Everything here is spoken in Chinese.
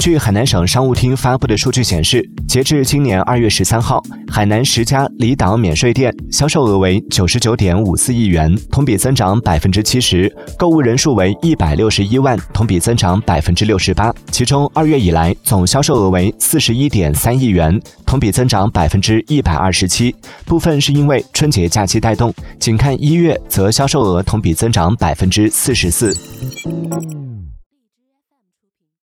据海南省商务厅发布的数据显示截至今年二月十三号海南十家离岛免税店销售额为九十九点五四亿元同比增长百分之七十购物人数为一百六十一万同比增长百分之六十八。其中二月以来总销售额为四十一点三亿元同比增长百分之一百二十七。部分是因为春节假期带动仅看一月则销售额同比增长百分之四十四。